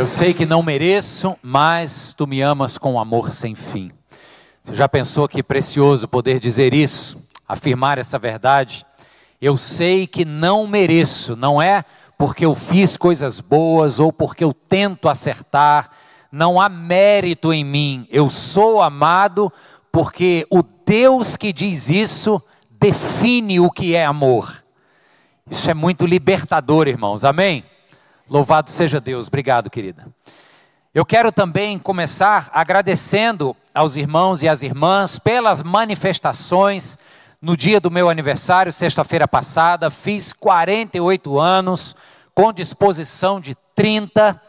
Eu sei que não mereço, mas tu me amas com amor sem fim. Você já pensou que precioso poder dizer isso, afirmar essa verdade? Eu sei que não mereço, não é porque eu fiz coisas boas ou porque eu tento acertar, não há mérito em mim. Eu sou amado porque o Deus que diz isso define o que é amor. Isso é muito libertador, irmãos. Amém? Louvado seja Deus. Obrigado, querida. Eu quero também começar agradecendo aos irmãos e às irmãs pelas manifestações no dia do meu aniversário, sexta-feira passada. Fiz 48 anos, com disposição de 30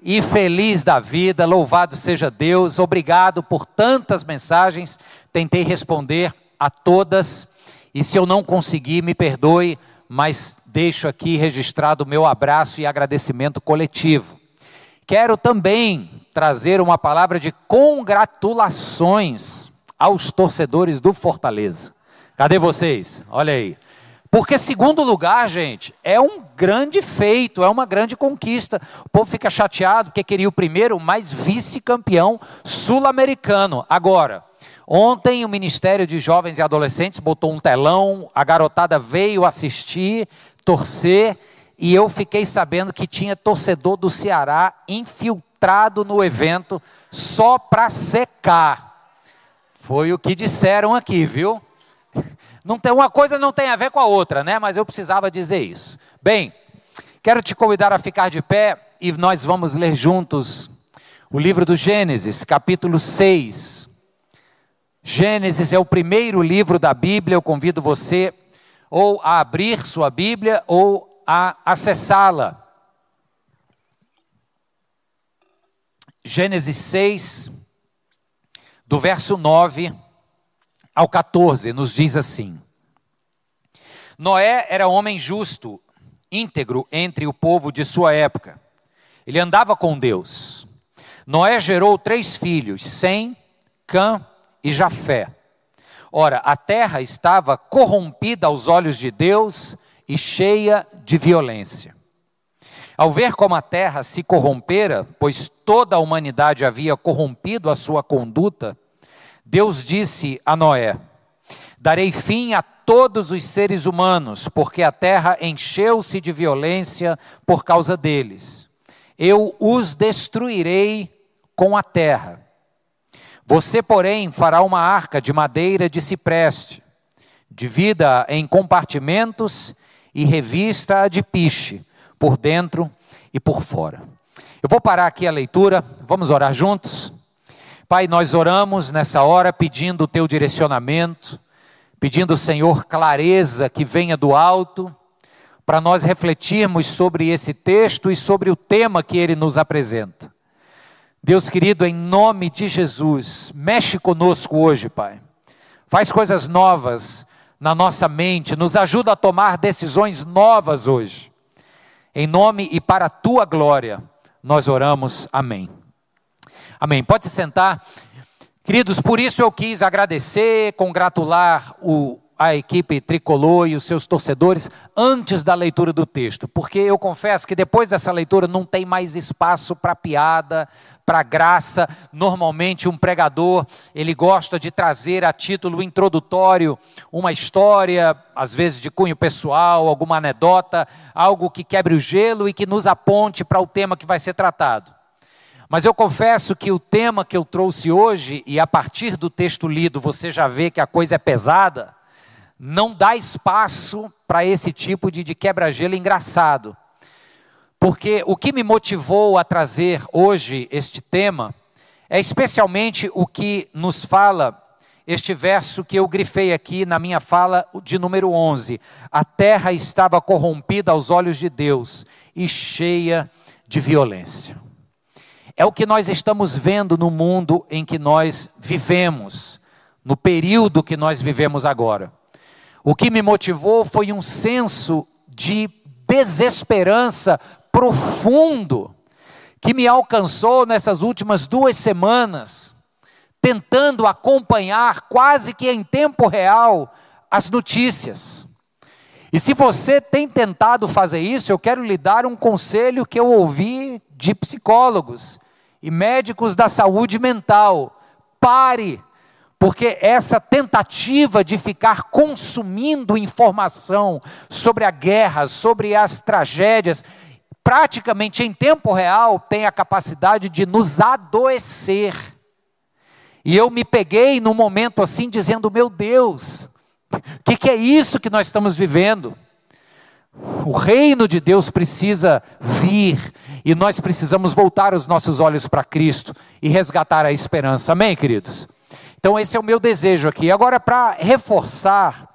e feliz da vida. Louvado seja Deus. Obrigado por tantas mensagens. Tentei responder a todas. E se eu não conseguir, me perdoe mas deixo aqui registrado o meu abraço e agradecimento coletivo. Quero também trazer uma palavra de congratulações aos torcedores do Fortaleza. Cadê vocês? Olha aí. Porque segundo lugar, gente, é um grande feito, é uma grande conquista. O povo fica chateado porque queria o primeiro, mas vice-campeão sul-americano. Agora, Ontem o Ministério de Jovens e Adolescentes botou um telão, a garotada veio assistir, torcer, e eu fiquei sabendo que tinha torcedor do Ceará infiltrado no evento só para secar. Foi o que disseram aqui, viu? Não tem uma coisa não tem a ver com a outra, né? Mas eu precisava dizer isso. Bem, quero te convidar a ficar de pé e nós vamos ler juntos o livro do Gênesis, capítulo 6. Gênesis é o primeiro livro da Bíblia, eu convido você ou a abrir sua Bíblia ou a acessá-la. Gênesis 6, do verso 9 ao 14, nos diz assim: Noé era homem justo, íntegro entre o povo de sua época. Ele andava com Deus. Noé gerou três filhos: Sem, Cã e Jafé. Ora, a terra estava corrompida aos olhos de Deus e cheia de violência. Ao ver como a terra se corrompera, pois toda a humanidade havia corrompido a sua conduta, Deus disse a Noé: Darei fim a todos os seres humanos, porque a terra encheu-se de violência por causa deles. Eu os destruirei com a terra. Você, porém, fará uma arca de madeira de cipreste, divida em compartimentos e revista de piche, por dentro e por fora. Eu vou parar aqui a leitura, vamos orar juntos? Pai, nós oramos nessa hora pedindo o teu direcionamento, pedindo, Senhor, clareza que venha do alto, para nós refletirmos sobre esse texto e sobre o tema que ele nos apresenta. Deus querido, em nome de Jesus, mexe conosco hoje, Pai. Faz coisas novas na nossa mente, nos ajuda a tomar decisões novas hoje. Em nome e para a tua glória, nós oramos. Amém. Amém. Pode se sentar. Queridos, por isso eu quis agradecer, congratular o a equipe tricolor e os seus torcedores antes da leitura do texto, porque eu confesso que depois dessa leitura não tem mais espaço para piada, para graça. Normalmente um pregador, ele gosta de trazer a título introdutório uma história, às vezes de cunho pessoal, alguma anedota, algo que quebre o gelo e que nos aponte para o tema que vai ser tratado. Mas eu confesso que o tema que eu trouxe hoje, e a partir do texto lido você já vê que a coisa é pesada, não dá espaço para esse tipo de, de quebra-gelo engraçado. Porque o que me motivou a trazer hoje este tema é especialmente o que nos fala este verso que eu grifei aqui na minha fala de número 11. A terra estava corrompida aos olhos de Deus e cheia de violência. É o que nós estamos vendo no mundo em que nós vivemos, no período que nós vivemos agora. O que me motivou foi um senso de desesperança profundo que me alcançou nessas últimas duas semanas, tentando acompanhar quase que em tempo real as notícias. E se você tem tentado fazer isso, eu quero lhe dar um conselho que eu ouvi de psicólogos e médicos da saúde mental. Pare, porque essa tentativa de ficar consumindo informação sobre a guerra, sobre as tragédias, praticamente em tempo real, tem a capacidade de nos adoecer. E eu me peguei num momento assim, dizendo: Meu Deus, o que, que é isso que nós estamos vivendo? O reino de Deus precisa vir e nós precisamos voltar os nossos olhos para Cristo e resgatar a esperança. Amém, queridos? Então, esse é o meu desejo aqui. Agora, para reforçar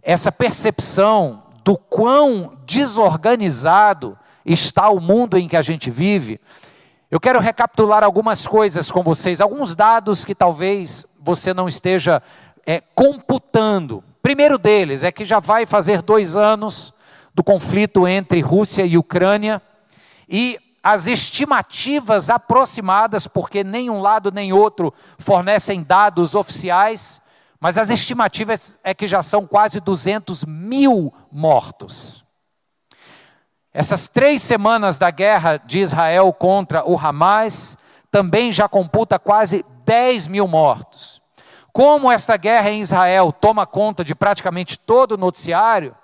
essa percepção do quão desorganizado está o mundo em que a gente vive, eu quero recapitular algumas coisas com vocês, alguns dados que talvez você não esteja é, computando. Primeiro deles é que já vai fazer dois anos do conflito entre Rússia e Ucrânia e as estimativas aproximadas, porque nem um lado nem outro fornecem dados oficiais, mas as estimativas é que já são quase 200 mil mortos. Essas três semanas da guerra de Israel contra o Hamas também já computa quase 10 mil mortos. Como esta guerra em Israel toma conta de praticamente todo o noticiário,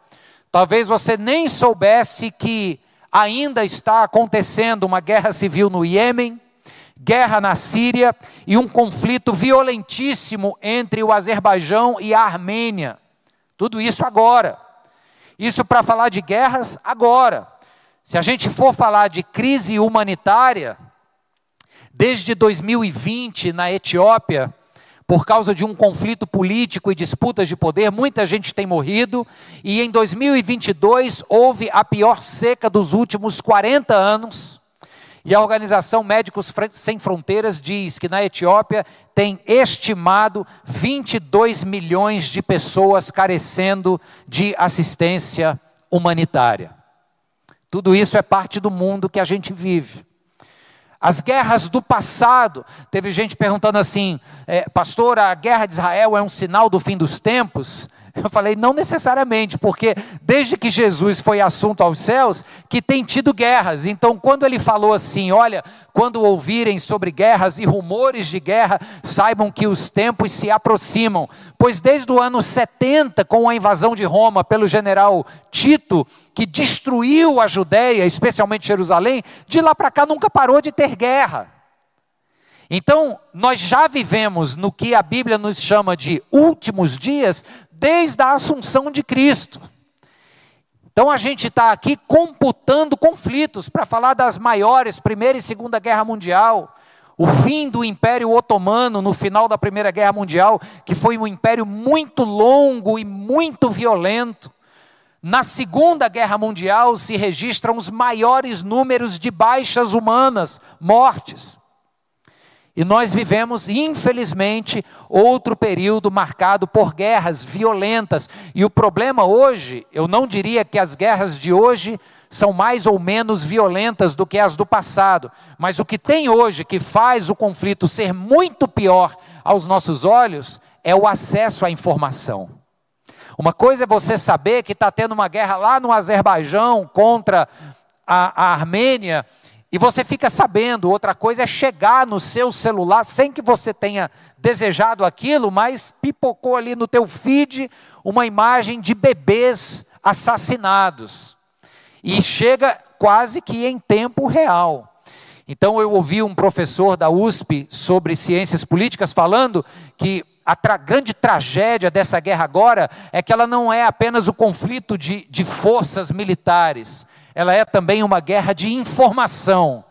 talvez você nem soubesse que ainda está acontecendo uma guerra civil no Iêmen, guerra na Síria e um conflito violentíssimo entre o Azerbaijão e a Armênia. Tudo isso agora. Isso para falar de guerras agora. Se a gente for falar de crise humanitária, desde 2020 na Etiópia, por causa de um conflito político e disputas de poder, muita gente tem morrido, e em 2022 houve a pior seca dos últimos 40 anos. E a organização Médicos Sem Fronteiras diz que na Etiópia tem estimado 22 milhões de pessoas carecendo de assistência humanitária. Tudo isso é parte do mundo que a gente vive. As guerras do passado, teve gente perguntando assim, é, pastor, a guerra de Israel é um sinal do fim dos tempos? Eu falei, não necessariamente, porque desde que Jesus foi assunto aos céus, que tem tido guerras. Então, quando ele falou assim: olha, quando ouvirem sobre guerras e rumores de guerra, saibam que os tempos se aproximam. Pois desde o ano 70, com a invasão de Roma pelo general Tito, que destruiu a Judéia, especialmente Jerusalém, de lá para cá nunca parou de ter guerra. Então, nós já vivemos no que a Bíblia nos chama de últimos dias, desde a assunção de Cristo. Então a gente está aqui computando conflitos para falar das maiores, Primeira e Segunda Guerra Mundial, o fim do Império Otomano no final da Primeira Guerra Mundial, que foi um império muito longo e muito violento. Na Segunda Guerra Mundial se registram os maiores números de baixas humanas, mortes. E nós vivemos, infelizmente, outro período marcado por guerras violentas. E o problema hoje, eu não diria que as guerras de hoje são mais ou menos violentas do que as do passado, mas o que tem hoje que faz o conflito ser muito pior aos nossos olhos é o acesso à informação. Uma coisa é você saber que está tendo uma guerra lá no Azerbaijão contra a, a Armênia e você fica sabendo, outra coisa é chegar no seu celular sem que você tenha desejado aquilo, mas pipocou ali no teu feed uma imagem de bebês assassinados. E chega quase que em tempo real. Então eu ouvi um professor da USP sobre ciências políticas falando que a tra grande tragédia dessa guerra agora é que ela não é apenas o conflito de, de forças militares, ela é também uma guerra de informação.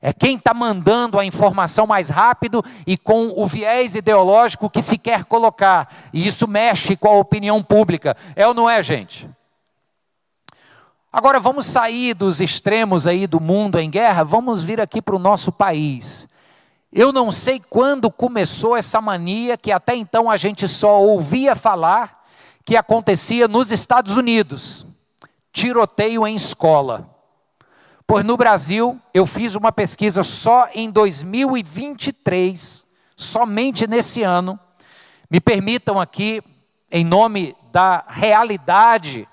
É quem está mandando a informação mais rápido e com o viés ideológico que se quer colocar. E isso mexe com a opinião pública. É ou não é, gente? Agora vamos sair dos extremos aí do mundo em guerra, vamos vir aqui para o nosso país. Eu não sei quando começou essa mania que até então a gente só ouvia falar que acontecia nos Estados Unidos tiroteio em escola. Pois no Brasil, eu fiz uma pesquisa só em 2023, somente nesse ano. Me permitam aqui, em nome da realidade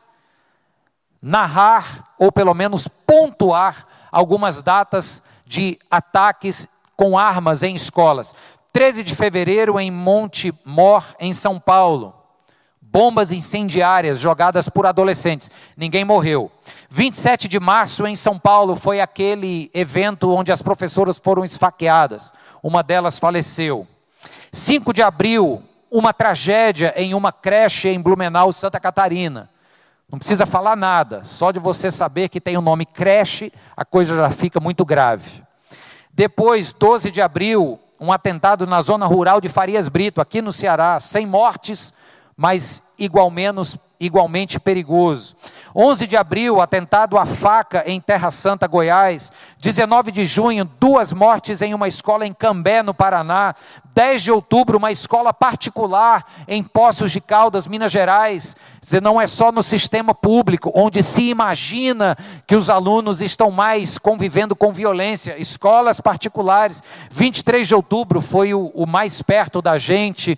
narrar, ou pelo menos pontuar, algumas datas de ataques com armas em escolas. 13 de fevereiro, em Monte Mor, em São Paulo. Bombas incendiárias jogadas por adolescentes. Ninguém morreu. 27 de março, em São Paulo, foi aquele evento onde as professoras foram esfaqueadas. Uma delas faleceu. 5 de abril, uma tragédia em uma creche em Blumenau, Santa Catarina. Não precisa falar nada, só de você saber que tem o nome creche, a coisa já fica muito grave. Depois, 12 de abril, um atentado na zona rural de Farias Brito, aqui no Ceará, sem mortes, mas igual menos, igualmente perigoso. 11 de abril, atentado à faca em Terra Santa, Goiás. 19 de junho, duas mortes em uma escola em Cambé, no Paraná. 10 de outubro, uma escola particular em Poços de Caldas, Minas Gerais. Não é só no sistema público, onde se imagina que os alunos estão mais convivendo com violência. Escolas particulares. 23 de outubro foi o, o mais perto da gente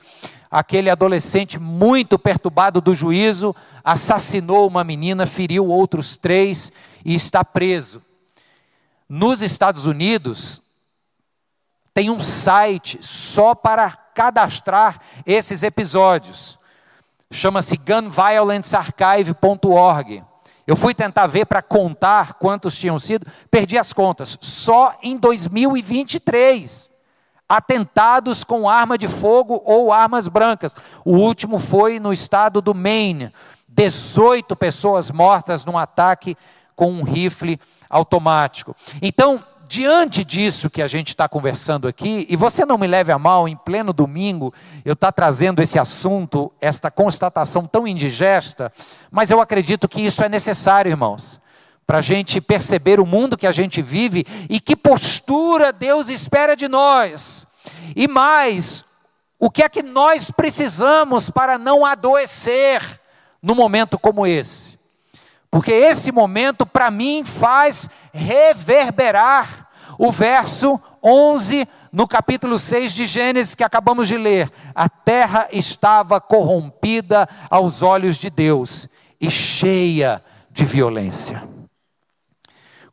aquele adolescente muito perturbado do juízo assassinou uma menina, feriu outros três e está preso. Nos Estados Unidos, tem um site só para cadastrar esses episódios. Chama-se gunviolencearchive.org. Eu fui tentar ver para contar quantos tinham sido, perdi as contas. Só em 2023 atentados com arma de fogo ou armas brancas. O último foi no estado do Maine. 18 pessoas mortas num ataque com um rifle automático. Então, diante disso que a gente está conversando aqui, e você não me leve a mal, em pleno domingo, eu estou tá trazendo esse assunto, esta constatação tão indigesta, mas eu acredito que isso é necessário, irmãos para a gente perceber o mundo que a gente vive e que postura Deus espera de nós. E mais, o que é que nós precisamos para não adoecer num momento como esse? Porque esse momento, para mim, faz reverberar o verso 11 no capítulo 6 de Gênesis que acabamos de ler. A terra estava corrompida aos olhos de Deus e cheia de violência.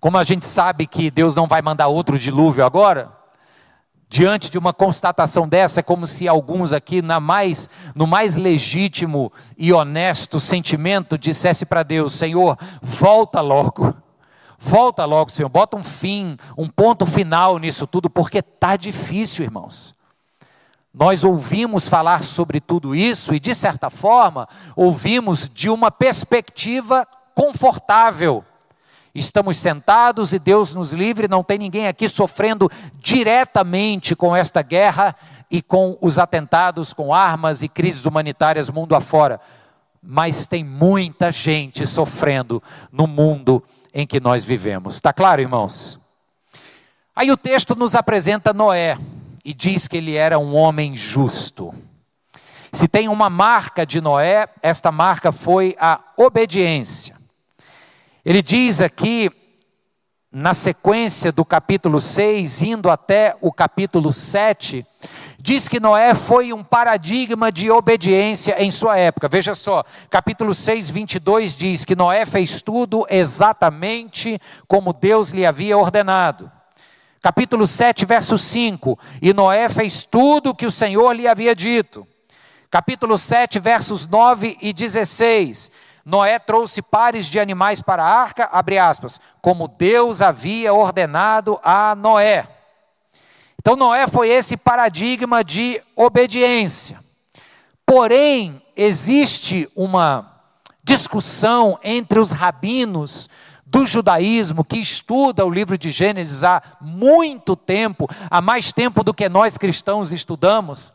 Como a gente sabe que Deus não vai mandar outro dilúvio agora, diante de uma constatação dessa, é como se alguns aqui, na mais, no mais legítimo e honesto sentimento, dissesse para Deus: Senhor, volta logo. Volta logo, Senhor, bota um fim, um ponto final nisso tudo, porque está difícil, irmãos. Nós ouvimos falar sobre tudo isso e, de certa forma, ouvimos de uma perspectiva confortável. Estamos sentados e Deus nos livre, não tem ninguém aqui sofrendo diretamente com esta guerra e com os atentados com armas e crises humanitárias mundo afora. Mas tem muita gente sofrendo no mundo em que nós vivemos. Está claro, irmãos? Aí o texto nos apresenta Noé e diz que ele era um homem justo. Se tem uma marca de Noé, esta marca foi a obediência. Ele diz aqui, na sequência do capítulo 6, indo até o capítulo 7, diz que Noé foi um paradigma de obediência em sua época. Veja só, capítulo 6, 22 diz que Noé fez tudo exatamente como Deus lhe havia ordenado. Capítulo 7, verso 5: E Noé fez tudo o que o Senhor lhe havia dito. Capítulo 7, versos 9 e 16: Noé trouxe pares de animais para a arca, abre aspas, como Deus havia ordenado a Noé. Então, Noé foi esse paradigma de obediência. Porém, existe uma discussão entre os rabinos do judaísmo que estuda o livro de Gênesis há muito tempo, há mais tempo do que nós cristãos estudamos,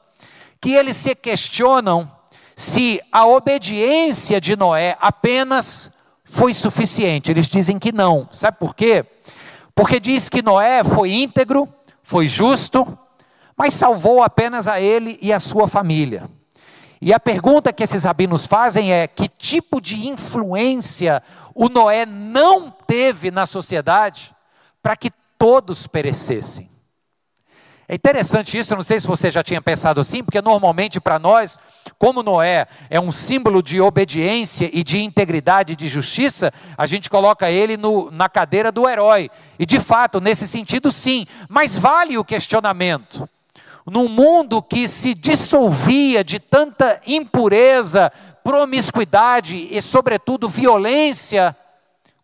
que eles se questionam se a obediência de Noé apenas foi suficiente. Eles dizem que não. Sabe por quê? Porque diz que Noé foi íntegro, foi justo, mas salvou apenas a ele e a sua família. E a pergunta que esses rabinos fazem é: que tipo de influência o Noé não teve na sociedade para que todos perecessem? É interessante isso, eu não sei se você já tinha pensado assim, porque normalmente para nós, como Noé é um símbolo de obediência e de integridade e de justiça, a gente coloca ele no, na cadeira do herói. E de fato, nesse sentido, sim. Mas vale o questionamento. Num mundo que se dissolvia de tanta impureza, promiscuidade e, sobretudo, violência,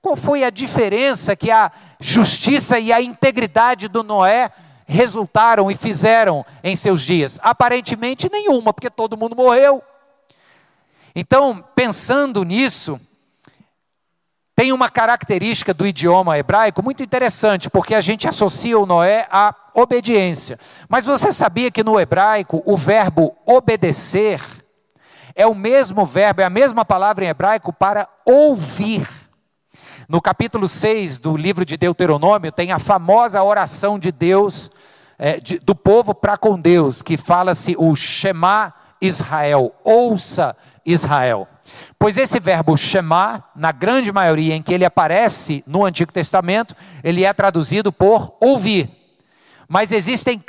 qual foi a diferença que a justiça e a integridade do Noé resultaram e fizeram em seus dias? Aparentemente nenhuma, porque todo mundo morreu. Então, pensando nisso, tem uma característica do idioma hebraico muito interessante, porque a gente associa o Noé à obediência. Mas você sabia que no hebraico o verbo obedecer é o mesmo verbo, é a mesma palavra em hebraico para ouvir. No capítulo 6 do livro de Deuteronômio, tem a famosa oração de Deus, é, de, do povo para com Deus, que fala-se o Shema Israel, ouça Israel. Pois esse verbo Shema, na grande maioria em que ele aparece no Antigo Testamento, ele é traduzido por ouvir. Mas existem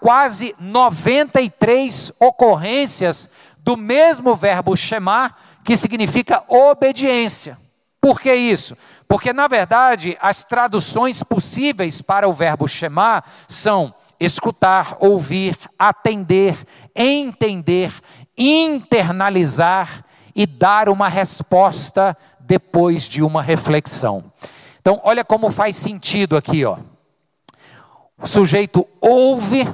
quase 93 ocorrências do mesmo verbo Shema, que significa obediência. Por que isso? Porque, na verdade, as traduções possíveis para o verbo Shema são escutar, ouvir, atender, entender, internalizar e dar uma resposta depois de uma reflexão. Então, olha como faz sentido aqui, ó. O sujeito ouve,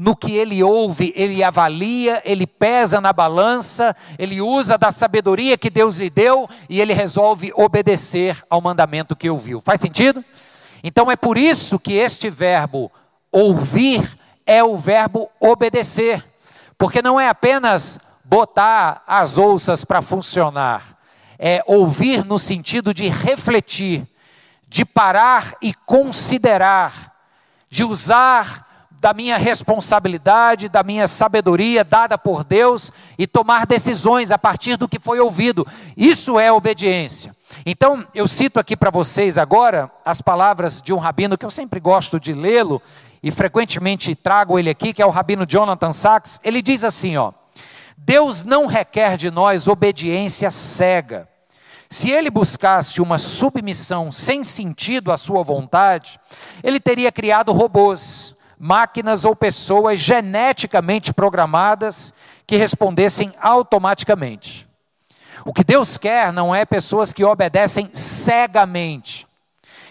no que ele ouve, ele avalia, ele pesa na balança, ele usa da sabedoria que Deus lhe deu e ele resolve obedecer ao mandamento que ouviu. Faz sentido? Então é por isso que este verbo ouvir é o verbo obedecer, porque não é apenas botar as ouças para funcionar, é ouvir no sentido de refletir, de parar e considerar, de usar da minha responsabilidade, da minha sabedoria dada por Deus e tomar decisões a partir do que foi ouvido. Isso é obediência. Então, eu cito aqui para vocês agora as palavras de um rabino que eu sempre gosto de lê-lo e frequentemente trago ele aqui, que é o rabino Jonathan Sachs. Ele diz assim, ó: Deus não requer de nós obediência cega. Se ele buscasse uma submissão sem sentido à sua vontade, ele teria criado robôs máquinas ou pessoas geneticamente programadas que respondessem automaticamente. O que Deus quer não é pessoas que obedecem cegamente.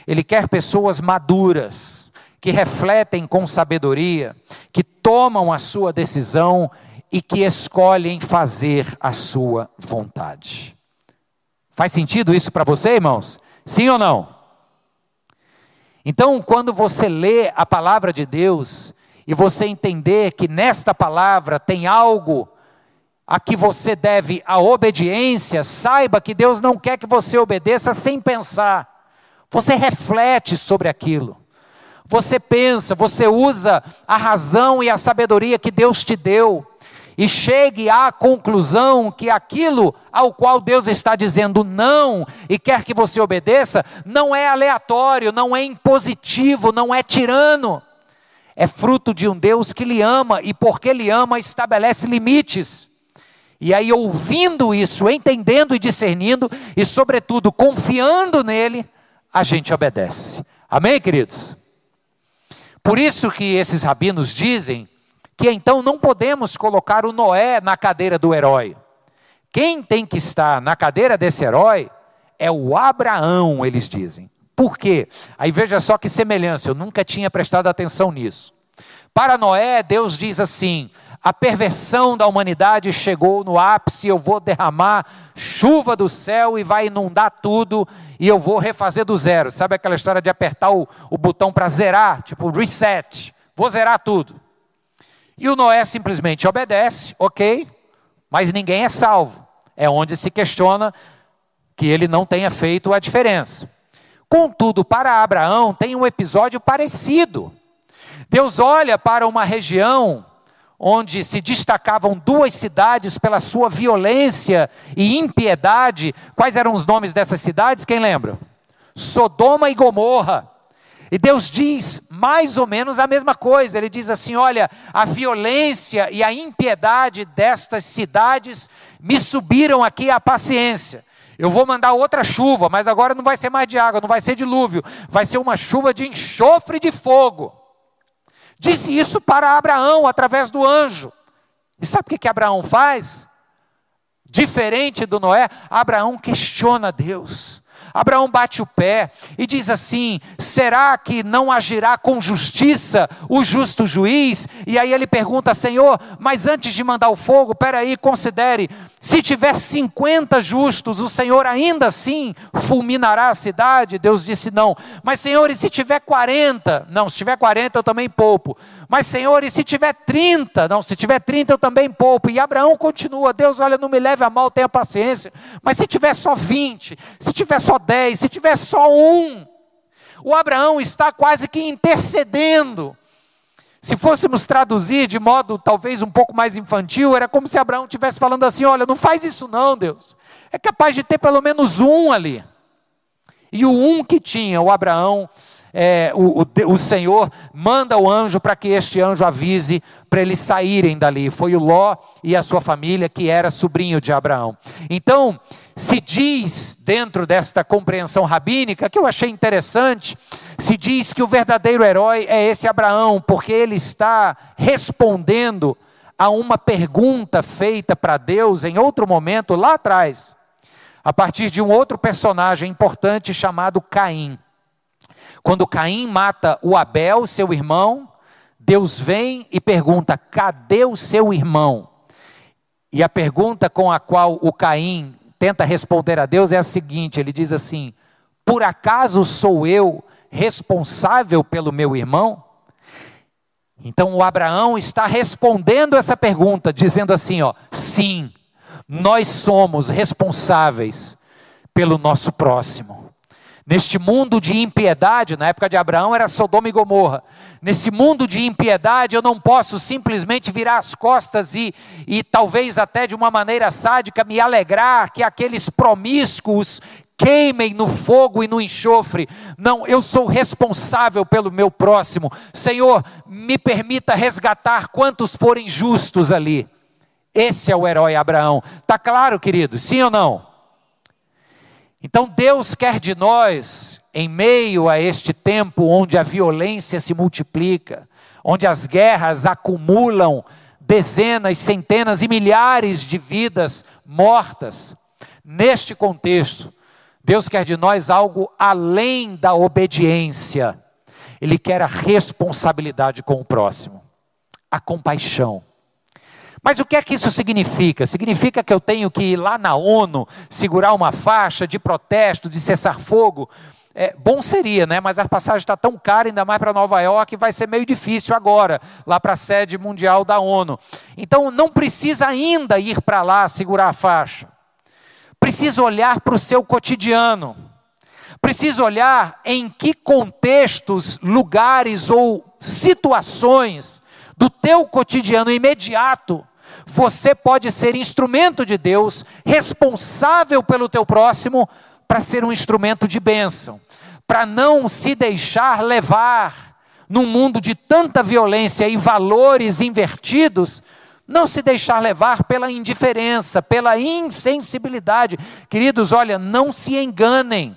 Ele quer pessoas maduras, que refletem com sabedoria, que tomam a sua decisão e que escolhem fazer a sua vontade. Faz sentido isso para você, irmãos? Sim ou não? Então, quando você lê a palavra de Deus e você entender que nesta palavra tem algo a que você deve a obediência, saiba que Deus não quer que você obedeça sem pensar. Você reflete sobre aquilo. Você pensa, você usa a razão e a sabedoria que Deus te deu e chegue à conclusão que aquilo ao qual Deus está dizendo não e quer que você obedeça, não é aleatório, não é impositivo, não é tirano. É fruto de um Deus que lhe ama e porque lhe ama estabelece limites. E aí, ouvindo isso, entendendo e discernindo, e sobretudo confiando nele, a gente obedece. Amém, queridos? Por isso que esses rabinos dizem que então não podemos colocar o Noé na cadeira do herói. Quem tem que estar na cadeira desse herói é o Abraão, eles dizem. Por quê? Aí veja só que semelhança, eu nunca tinha prestado atenção nisso. Para Noé, Deus diz assim: a perversão da humanidade chegou no ápice, eu vou derramar chuva do céu e vai inundar tudo, e eu vou refazer do zero. Sabe aquela história de apertar o, o botão para zerar, tipo reset? Vou zerar tudo. E o Noé simplesmente obedece, ok, mas ninguém é salvo. É onde se questiona que ele não tenha feito a diferença. Contudo, para Abraão tem um episódio parecido. Deus olha para uma região onde se destacavam duas cidades pela sua violência e impiedade. Quais eram os nomes dessas cidades? Quem lembra? Sodoma e Gomorra. E Deus diz mais ou menos a mesma coisa. Ele diz assim: Olha, a violência e a impiedade destas cidades me subiram aqui a paciência. Eu vou mandar outra chuva, mas agora não vai ser mais de água, não vai ser dilúvio, vai ser uma chuva de enxofre de fogo. Disse isso para Abraão através do anjo. E sabe o que, que Abraão faz? Diferente do Noé, Abraão questiona Deus. Abraão bate o pé e diz assim: será que não agirá com justiça o justo juiz? E aí ele pergunta: Senhor, mas antes de mandar o fogo, peraí, considere, se tiver 50 justos, o Senhor ainda assim fulminará a cidade? Deus disse: não. Mas Senhor, e se tiver 40? Não, se tiver 40 eu também poupo. Mas Senhor, e se tiver 30? Não, se tiver 30 eu também poupo. E Abraão continua: Deus, olha, não me leve a mal, tenha paciência. Mas se tiver só 20, se tiver só dez, se tiver só um. O Abraão está quase que intercedendo. Se fôssemos traduzir de modo talvez um pouco mais infantil, era como se Abraão estivesse falando assim: olha, não faz isso não, Deus. É capaz de ter pelo menos um ali. E o um que tinha, o Abraão, é, o, o, o, Senhor manda o anjo para que este anjo avise para eles saírem dali. Foi o Ló e a sua família, que era sobrinho de Abraão. Então, se diz, dentro desta compreensão rabínica, que eu achei interessante, se diz que o verdadeiro herói é esse Abraão, porque ele está respondendo a uma pergunta feita para Deus em outro momento, lá atrás, a partir de um outro personagem importante chamado Caim. Quando Caim mata o Abel, seu irmão, Deus vem e pergunta: cadê o seu irmão? E a pergunta com a qual o Caim tenta responder a Deus é a seguinte: ele diz assim: por acaso sou eu responsável pelo meu irmão? Então o Abraão está respondendo essa pergunta, dizendo assim: ó, sim, nós somos responsáveis pelo nosso próximo. Neste mundo de impiedade, na época de Abraão era Sodoma e Gomorra. Nesse mundo de impiedade, eu não posso simplesmente virar as costas e, e talvez até de uma maneira sádica me alegrar que aqueles promíscuos queimem no fogo e no enxofre. Não, eu sou responsável pelo meu próximo. Senhor, me permita resgatar quantos forem justos ali. Esse é o herói Abraão. Tá claro, querido? Sim ou não? Então Deus quer de nós, em meio a este tempo onde a violência se multiplica, onde as guerras acumulam dezenas, centenas e milhares de vidas mortas, neste contexto, Deus quer de nós algo além da obediência. Ele quer a responsabilidade com o próximo, a compaixão. Mas o que é que isso significa? Significa que eu tenho que ir lá na ONU segurar uma faixa de protesto, de cessar fogo? É, bom seria, né? Mas a passagem está tão cara, ainda mais para Nova York, vai ser meio difícil agora, lá para a sede mundial da ONU. Então não precisa ainda ir para lá segurar a faixa. Precisa olhar para o seu cotidiano. Precisa olhar em que contextos, lugares ou situações do teu cotidiano imediato você pode ser instrumento de Deus, responsável pelo teu próximo, para ser um instrumento de bênção, para não se deixar levar num mundo de tanta violência e valores invertidos, não se deixar levar pela indiferença, pela insensibilidade. Queridos, olha, não se enganem.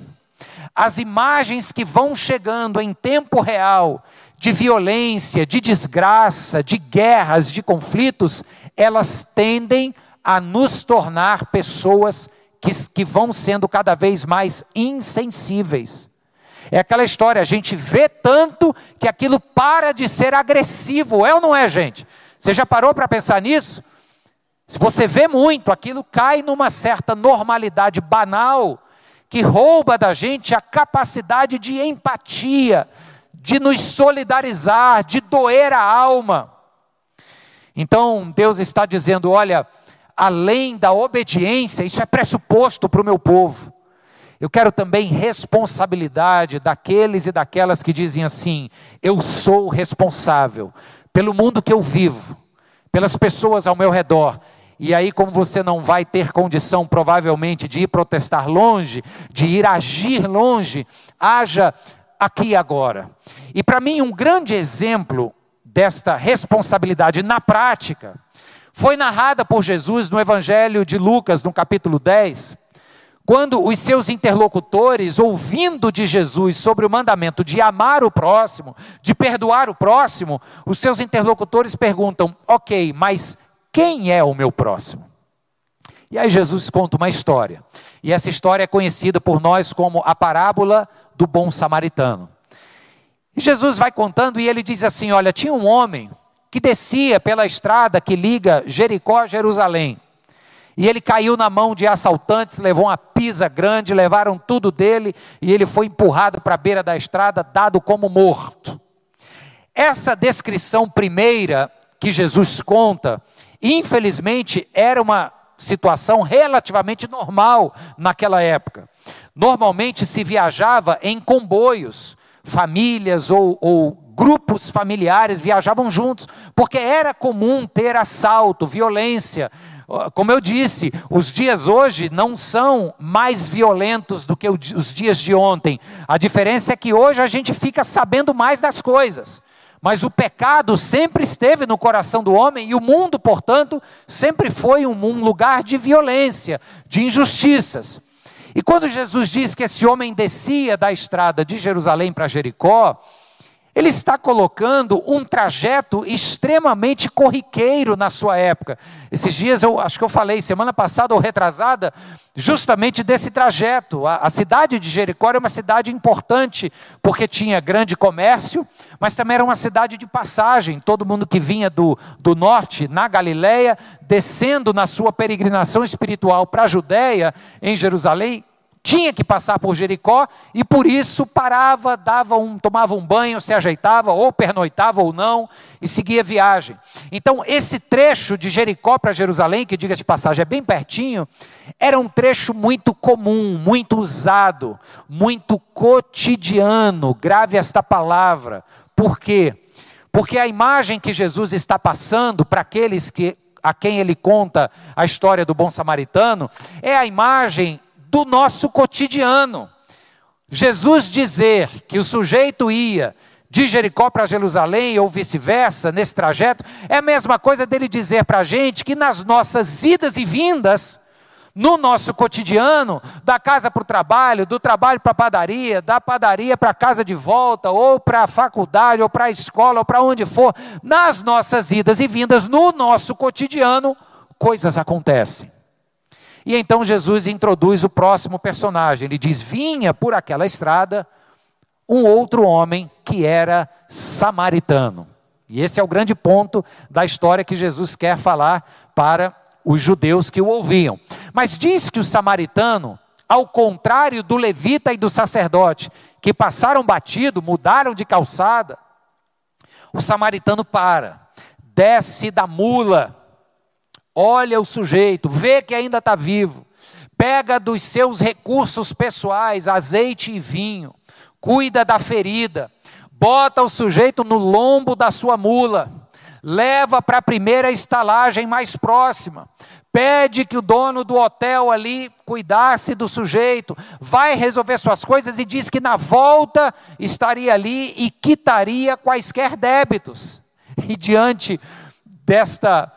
As imagens que vão chegando em tempo real de violência, de desgraça, de guerras, de conflitos, elas tendem a nos tornar pessoas que, que vão sendo cada vez mais insensíveis. É aquela história, a gente vê tanto que aquilo para de ser agressivo, é ou não é, gente? Você já parou para pensar nisso? Se você vê muito, aquilo cai numa certa normalidade banal que rouba da gente a capacidade de empatia, de nos solidarizar, de doer a alma. Então, Deus está dizendo: olha, além da obediência, isso é pressuposto para o meu povo. Eu quero também responsabilidade daqueles e daquelas que dizem assim: eu sou responsável pelo mundo que eu vivo, pelas pessoas ao meu redor. E aí, como você não vai ter condição, provavelmente, de ir protestar longe, de ir agir longe, haja aqui e agora. E para mim, um grande exemplo desta responsabilidade na prática foi narrada por Jesus no Evangelho de Lucas, no capítulo 10, quando os seus interlocutores, ouvindo de Jesus sobre o mandamento de amar o próximo, de perdoar o próximo, os seus interlocutores perguntam: ok, mas quem é o meu próximo? E aí Jesus conta uma história. E essa história é conhecida por nós como a parábola do bom samaritano. E Jesus vai contando e ele diz assim: Olha, tinha um homem que descia pela estrada que liga Jericó a Jerusalém. E ele caiu na mão de assaltantes, levou uma pisa grande, levaram tudo dele e ele foi empurrado para a beira da estrada, dado como morto. Essa descrição primeira que Jesus conta, infelizmente, era uma situação relativamente normal naquela época. Normalmente se viajava em comboios, famílias ou, ou grupos familiares viajavam juntos, porque era comum ter assalto, violência, como eu disse, os dias hoje não são mais violentos do que os dias de ontem. A diferença é que hoje a gente fica sabendo mais das coisas. Mas o pecado sempre esteve no coração do homem e o mundo, portanto, sempre foi um, lugar de violência, de injustiças. E quando Jesus diz que esse homem descia da estrada de Jerusalém para Jericó, ele está colocando um trajeto extremamente corriqueiro na sua época. Esses dias, eu acho que eu falei, semana passada ou retrasada, justamente desse trajeto. A, a, cidade de Jericó era uma cidade importante, porque tinha grande comércio, mas também era uma cidade de passagem. Todo mundo que vinha do, do norte, na Galileia, descendo na sua peregrinação espiritual para a Judéia, em Jerusalém, tinha que passar por Jericó e por isso parava, dava um, tomava um banho, se ajeitava, ou pernoitava ou não, e seguia viagem. Então, esse trecho de Jericó para Jerusalém, que diga de passagem é bem pertinho, era um trecho muito comum, muito usado, muito cotidiano. Grave esta palavra. Por quê? Porque a imagem que Jesus está passando para aqueles que a quem ele conta a história do bom samaritano, é a imagem do nosso cotidiano. Jesus dizer que o sujeito ia de Jericó para Jerusalém ou vice-versa, nesse trajeto, é a mesma coisa dele dizer para a gente que nas nossas idas e vindas, no nosso cotidiano, da casa para o trabalho, do trabalho para a padaria, da padaria para a casa de volta, ou para a faculdade, ou para a escola, ou para onde for, nas nossas idas e vindas, no nosso cotidiano, coisas acontecem. E então Jesus introduz o próximo personagem. Ele diz: Vinha por aquela estrada um outro homem que era samaritano. E esse é o grande ponto da história que Jesus quer falar para os judeus que o ouviam. Mas diz que o samaritano, ao contrário do levita e do sacerdote, que passaram batido, mudaram de calçada, o samaritano para, desce da mula olha o sujeito, vê que ainda está vivo, pega dos seus recursos pessoais, azeite e vinho, cuida da ferida, bota o sujeito no lombo da sua mula, leva para a primeira estalagem mais próxima, pede que o dono do hotel ali cuidasse do sujeito, vai resolver suas coisas e diz que na volta estaria ali e quitaria quaisquer débitos. E diante desta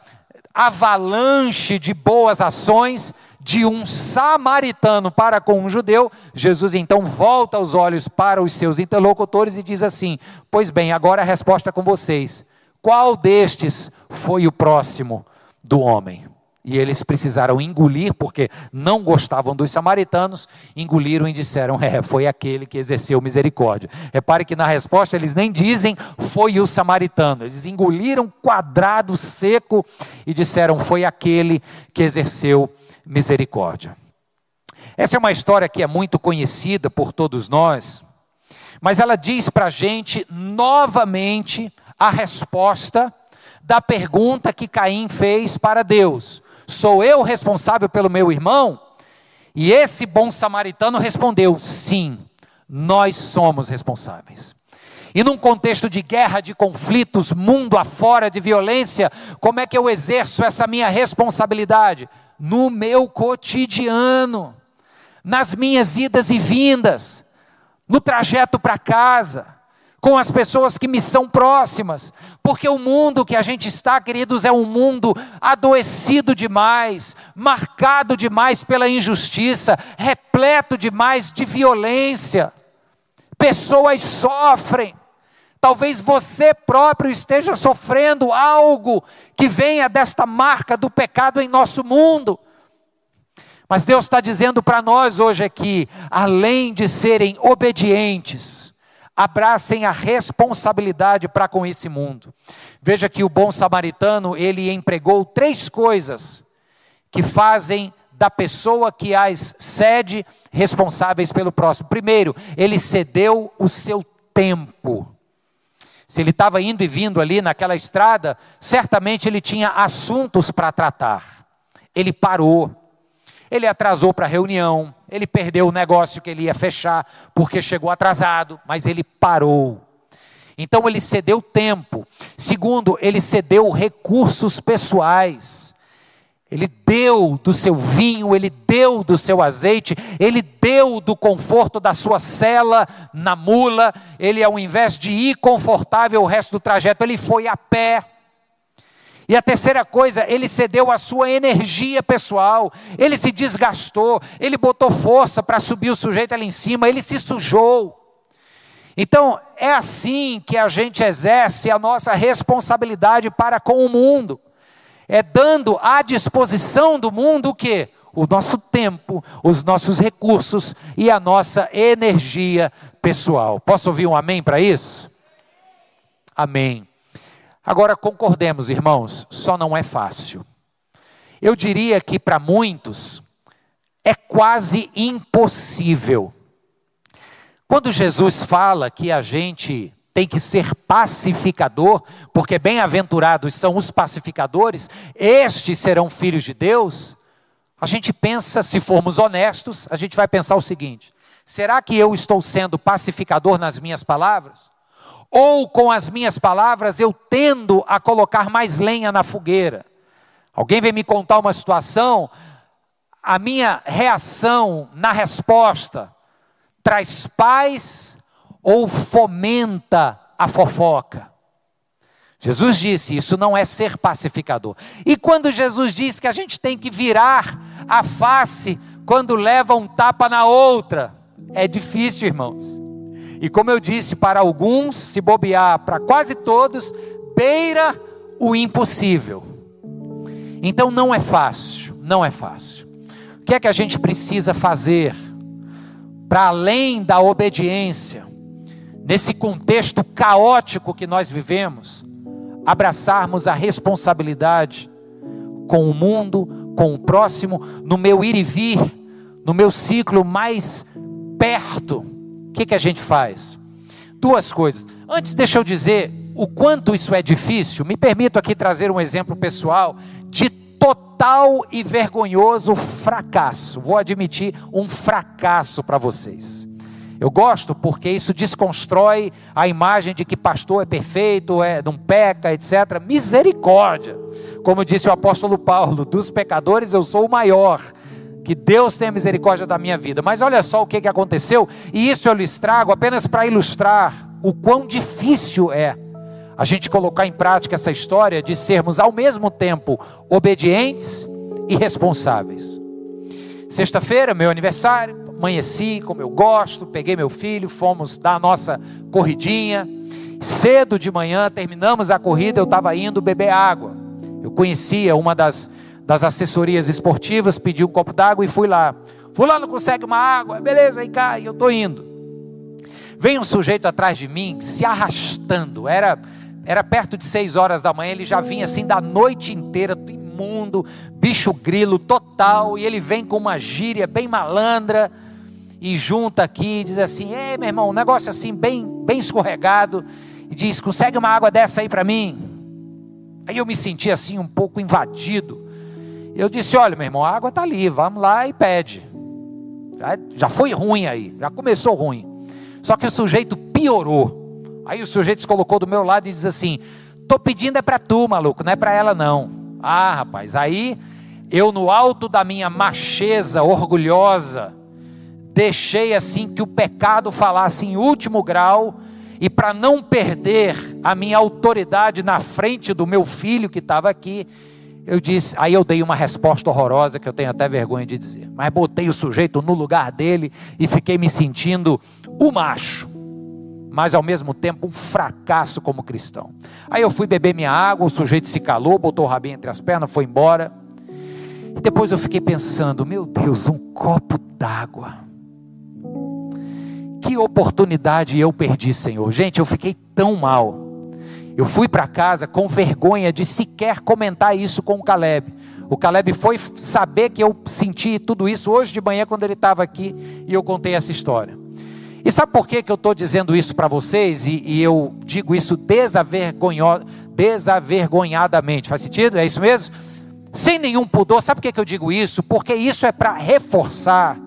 avalanche de boas ações de um samaritano para com um judeu, Jesus então volta os olhos para os seus interlocutores e diz assim: Pois bem, agora a resposta é com vocês. Qual destes foi o próximo do homem? E eles precisaram engolir, porque não gostavam dos samaritanos, engoliram e disseram: É, foi aquele que exerceu misericórdia. Repare que na resposta eles nem dizem foi o samaritano, eles engoliram quadrado seco e disseram: Foi aquele que exerceu misericórdia. Essa é uma história que é muito conhecida por todos nós, mas ela diz para a gente novamente a resposta da pergunta que Caim fez para Deus Sou eu responsável pelo meu irmão? E esse bom samaritano respondeu: Sim, nós somos responsáveis. E num contexto de guerra, de conflitos, mundo afora, de violência, como é que eu exerço essa minha responsabilidade? No meu cotidiano, nas minhas idas e vindas, no trajeto para casa, com as pessoas que me são próximas, porque o mundo que a gente está, queridos, é um mundo adoecido demais, marcado demais pela injustiça, repleto demais de violência. Pessoas sofrem. Talvez você próprio esteja sofrendo algo que venha desta marca do pecado em nosso mundo. Mas Deus está dizendo para nós hoje aqui, além de serem obedientes, abracem a responsabilidade para com esse mundo. Veja que o bom samaritano, ele empregou três coisas que fazem da pessoa que as cede responsáveis pelo próximo. Primeiro, ele cedeu o seu tempo. Se ele estava indo e vindo ali naquela estrada, certamente ele tinha assuntos para tratar. Ele parou. Ele atrasou para a reunião, ele perdeu o negócio que ele ia fechar porque chegou atrasado, mas ele parou. Então ele cedeu tempo. Segundo, ele cedeu recursos pessoais. Ele deu do seu vinho, ele deu do seu azeite, ele deu do conforto da sua cela na mula. Ele, ao invés de ir confortável o resto do trajeto, ele foi a pé. E a terceira coisa, ele cedeu a sua energia pessoal, ele se desgastou, ele botou força para subir o sujeito ali em cima, ele se sujou. Então, é assim que a gente exerce a nossa responsabilidade para com o mundo. É dando à disposição do mundo o quê? O nosso tempo, os nossos recursos e a nossa energia pessoal. Posso ouvir um amém para isso? Amém. Agora concordemos, irmãos, só não é fácil. Eu diria que para muitos é quase impossível. Quando Jesus fala que a gente tem que ser pacificador, porque bem-aventurados são os pacificadores, estes serão filhos de Deus. A gente pensa, se formos honestos, a gente vai pensar o seguinte: será que eu estou sendo pacificador nas minhas palavras? Ou com as minhas palavras eu tendo a colocar mais lenha na fogueira. Alguém vem me contar uma situação, a minha reação na resposta traz paz ou fomenta a fofoca? Jesus disse: Isso não é ser pacificador. E quando Jesus diz que a gente tem que virar a face quando leva um tapa na outra, é difícil, irmãos. E como eu disse, para alguns, se bobear, para quase todos, beira o impossível. Então não é fácil, não é fácil. O que é que a gente precisa fazer para além da obediência, nesse contexto caótico que nós vivemos, abraçarmos a responsabilidade com o mundo, com o próximo, no meu ir e vir, no meu ciclo mais perto que, que a gente faz? Duas coisas. Antes, deixa eu dizer o quanto isso é difícil. Me permito aqui trazer um exemplo pessoal de total e vergonhoso fracasso. Vou admitir um fracasso para vocês. Eu gosto porque isso desconstrói a imagem de que pastor é perfeito, é, não peca, etc. Misericórdia. Como disse o apóstolo Paulo, dos pecadores eu sou o maior. Que Deus tenha misericórdia da minha vida. Mas olha só o que, que aconteceu, e isso eu lhes trago apenas para ilustrar o quão difícil é a gente colocar em prática essa história de sermos ao mesmo tempo obedientes e responsáveis. Sexta-feira, meu aniversário, amanheci como eu gosto, peguei meu filho, fomos dar a nossa corridinha. Cedo de manhã, terminamos a corrida, eu estava indo beber água. Eu conhecia uma das das assessorias esportivas, pedi um copo d'água e fui lá. Fulano consegue uma água, beleza, vem cá, e eu estou indo. Vem um sujeito atrás de mim, se arrastando, era, era perto de seis horas da manhã, ele já vinha assim da noite inteira, imundo, bicho grilo total, e ele vem com uma gíria bem malandra, e junta aqui, e diz assim, ei meu irmão, um negócio assim bem, bem escorregado, e diz, consegue uma água dessa aí para mim? Aí eu me senti assim um pouco invadido, eu disse: olha, meu irmão, a água está ali, vamos lá e pede. Já, já foi ruim aí, já começou ruim. Só que o sujeito piorou. Aí o sujeito se colocou do meu lado e diz assim: tô pedindo é para tu, maluco, não é para ela não. Ah, rapaz, aí eu no alto da minha macheza orgulhosa, deixei assim que o pecado falasse em último grau, e para não perder a minha autoridade na frente do meu filho que estava aqui, eu disse, aí eu dei uma resposta horrorosa que eu tenho até vergonha de dizer, mas botei o sujeito no lugar dele e fiquei me sentindo o macho, mas ao mesmo tempo um fracasso como cristão. Aí eu fui beber minha água, o sujeito se calou, botou o rabinho entre as pernas, foi embora. E depois eu fiquei pensando, meu Deus, um copo d'água. Que oportunidade eu perdi, Senhor. Gente, eu fiquei tão mal. Eu fui para casa com vergonha de sequer comentar isso com o Caleb. O Caleb foi saber que eu senti tudo isso hoje de manhã quando ele estava aqui e eu contei essa história. E sabe por que, que eu estou dizendo isso para vocês e, e, eu digo isso desavergonhadamente? Faz sentido? É isso mesmo? Sem nenhum pudor. Sabe por que, que eu digo isso? Porque isso é para reforçar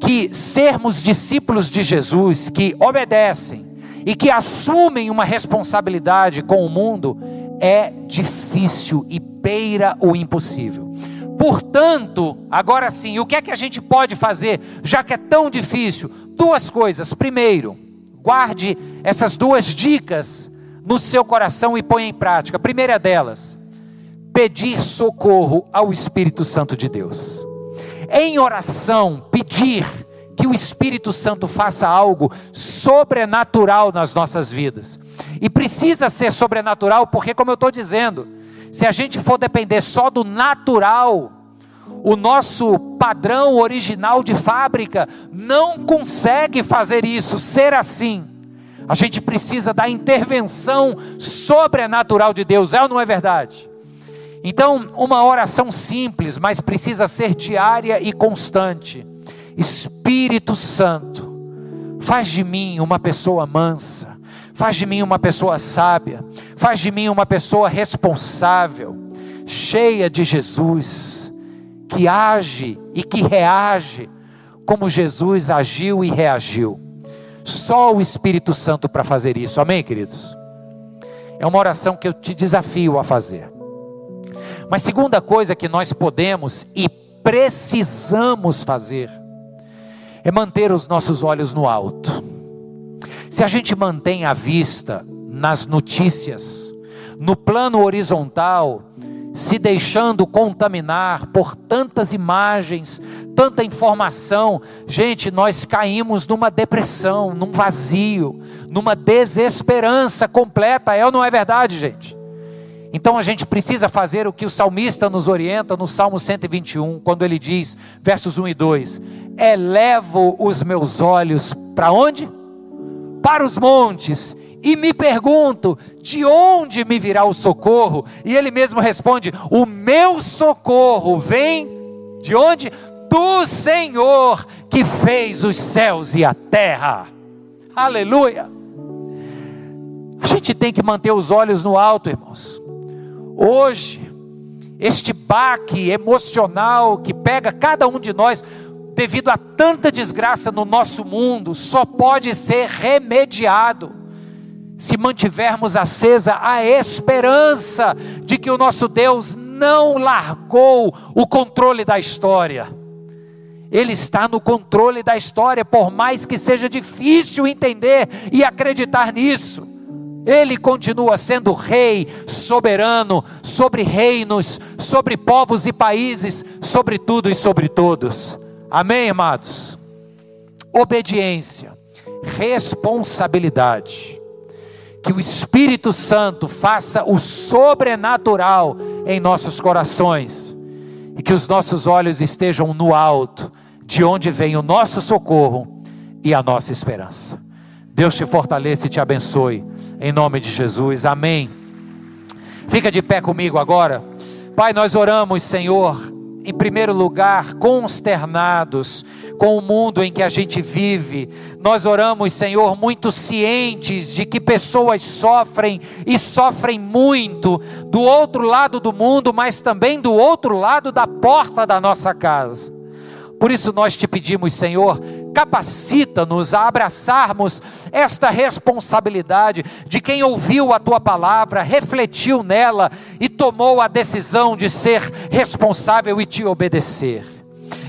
que sermos discípulos de Jesus, que obedecem, e que assumem uma responsabilidade com o mundo é difícil e beira o impossível. Portanto, agora sim, o que é que a gente pode fazer, já que é tão difícil? Duas coisas. Primeiro, guarde essas duas dicas no seu coração e ponha em prática. Primeira delas, pedir socorro ao Espírito Santo de Deus. Em oração, pedir que o Espírito Santo faça algo sobrenatural nas nossas vidas. E precisa ser sobrenatural, porque, como eu estou dizendo, se a gente for depender só do natural, o nosso padrão original de fábrica não consegue fazer isso, ser assim. A gente precisa da intervenção sobrenatural de Deus, é ou não é verdade? Então, uma oração simples, mas precisa ser diária e constante Espírito Santo, faz de mim uma pessoa mansa, faz de mim uma pessoa sábia, faz de mim uma pessoa responsável, cheia de Jesus, que age e que reage como Jesus agiu e reagiu. Só o Espírito Santo para fazer isso, amém, queridos? É uma oração que eu te desafio a fazer. Mas segunda coisa que nós podemos e precisamos fazer é manter os nossos olhos no alto. Se a gente mantém a vista nas notícias, no plano horizontal, se deixando contaminar por tantas imagens, tanta informação, gente, nós caímos numa depressão, num vazio, numa desesperança completa, é ou não é verdade, gente? Então a gente precisa fazer o que o salmista nos orienta no Salmo 121, quando ele diz, versos 1 e 2: Elevo os meus olhos para onde? Para os montes, e me pergunto: de onde me virá o socorro? E ele mesmo responde: O meu socorro vem de onde? Do Senhor que fez os céus e a terra. Aleluia! A gente tem que manter os olhos no alto, irmãos. Hoje, este baque emocional que pega cada um de nós, devido a tanta desgraça no nosso mundo, só pode ser remediado se mantivermos acesa a esperança de que o nosso Deus não largou o controle da história. Ele está no controle da história, por mais que seja difícil entender e acreditar nisso. Ele continua sendo rei, soberano, sobre reinos, sobre povos e países, sobre tudo e sobre todos. Amém, amados? Obediência, responsabilidade. Que o Espírito Santo faça o sobrenatural em nossos corações e que os nossos olhos estejam no alto, de onde vem o nosso socorro e a nossa esperança. Deus te fortaleça e te abençoe. Em nome de Jesus. Amém. Fica de pé comigo agora. Pai, nós oramos, Senhor, em primeiro lugar, consternados com o mundo em que a gente vive. Nós oramos, Senhor, muito cientes de que pessoas sofrem e sofrem muito do outro lado do mundo, mas também do outro lado da porta da nossa casa. Por isso nós te pedimos, Senhor, capacita-nos a abraçarmos esta responsabilidade de quem ouviu a tua palavra, refletiu nela e tomou a decisão de ser responsável e te obedecer.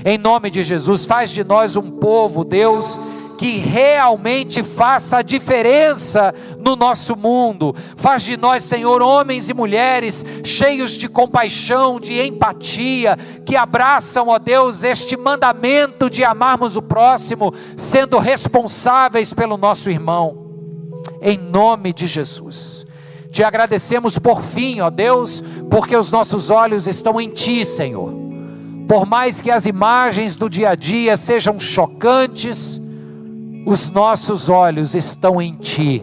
Em nome de Jesus, faz de nós um povo, Deus, que realmente faça a diferença no nosso mundo. Faz de nós, Senhor, homens e mulheres cheios de compaixão, de empatia, que abraçam, ó Deus, este mandamento de amarmos o próximo, sendo responsáveis pelo nosso irmão. Em nome de Jesus. Te agradecemos por fim, ó Deus, porque os nossos olhos estão em Ti, Senhor. Por mais que as imagens do dia a dia sejam chocantes, os nossos olhos estão em Ti,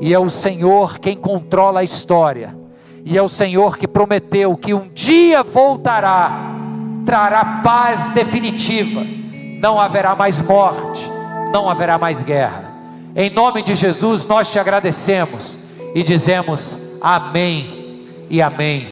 e é o Senhor quem controla a história, e é o Senhor que prometeu que um dia voltará, trará paz definitiva, não haverá mais morte, não haverá mais guerra. Em nome de Jesus, nós te agradecemos e dizemos amém e amém.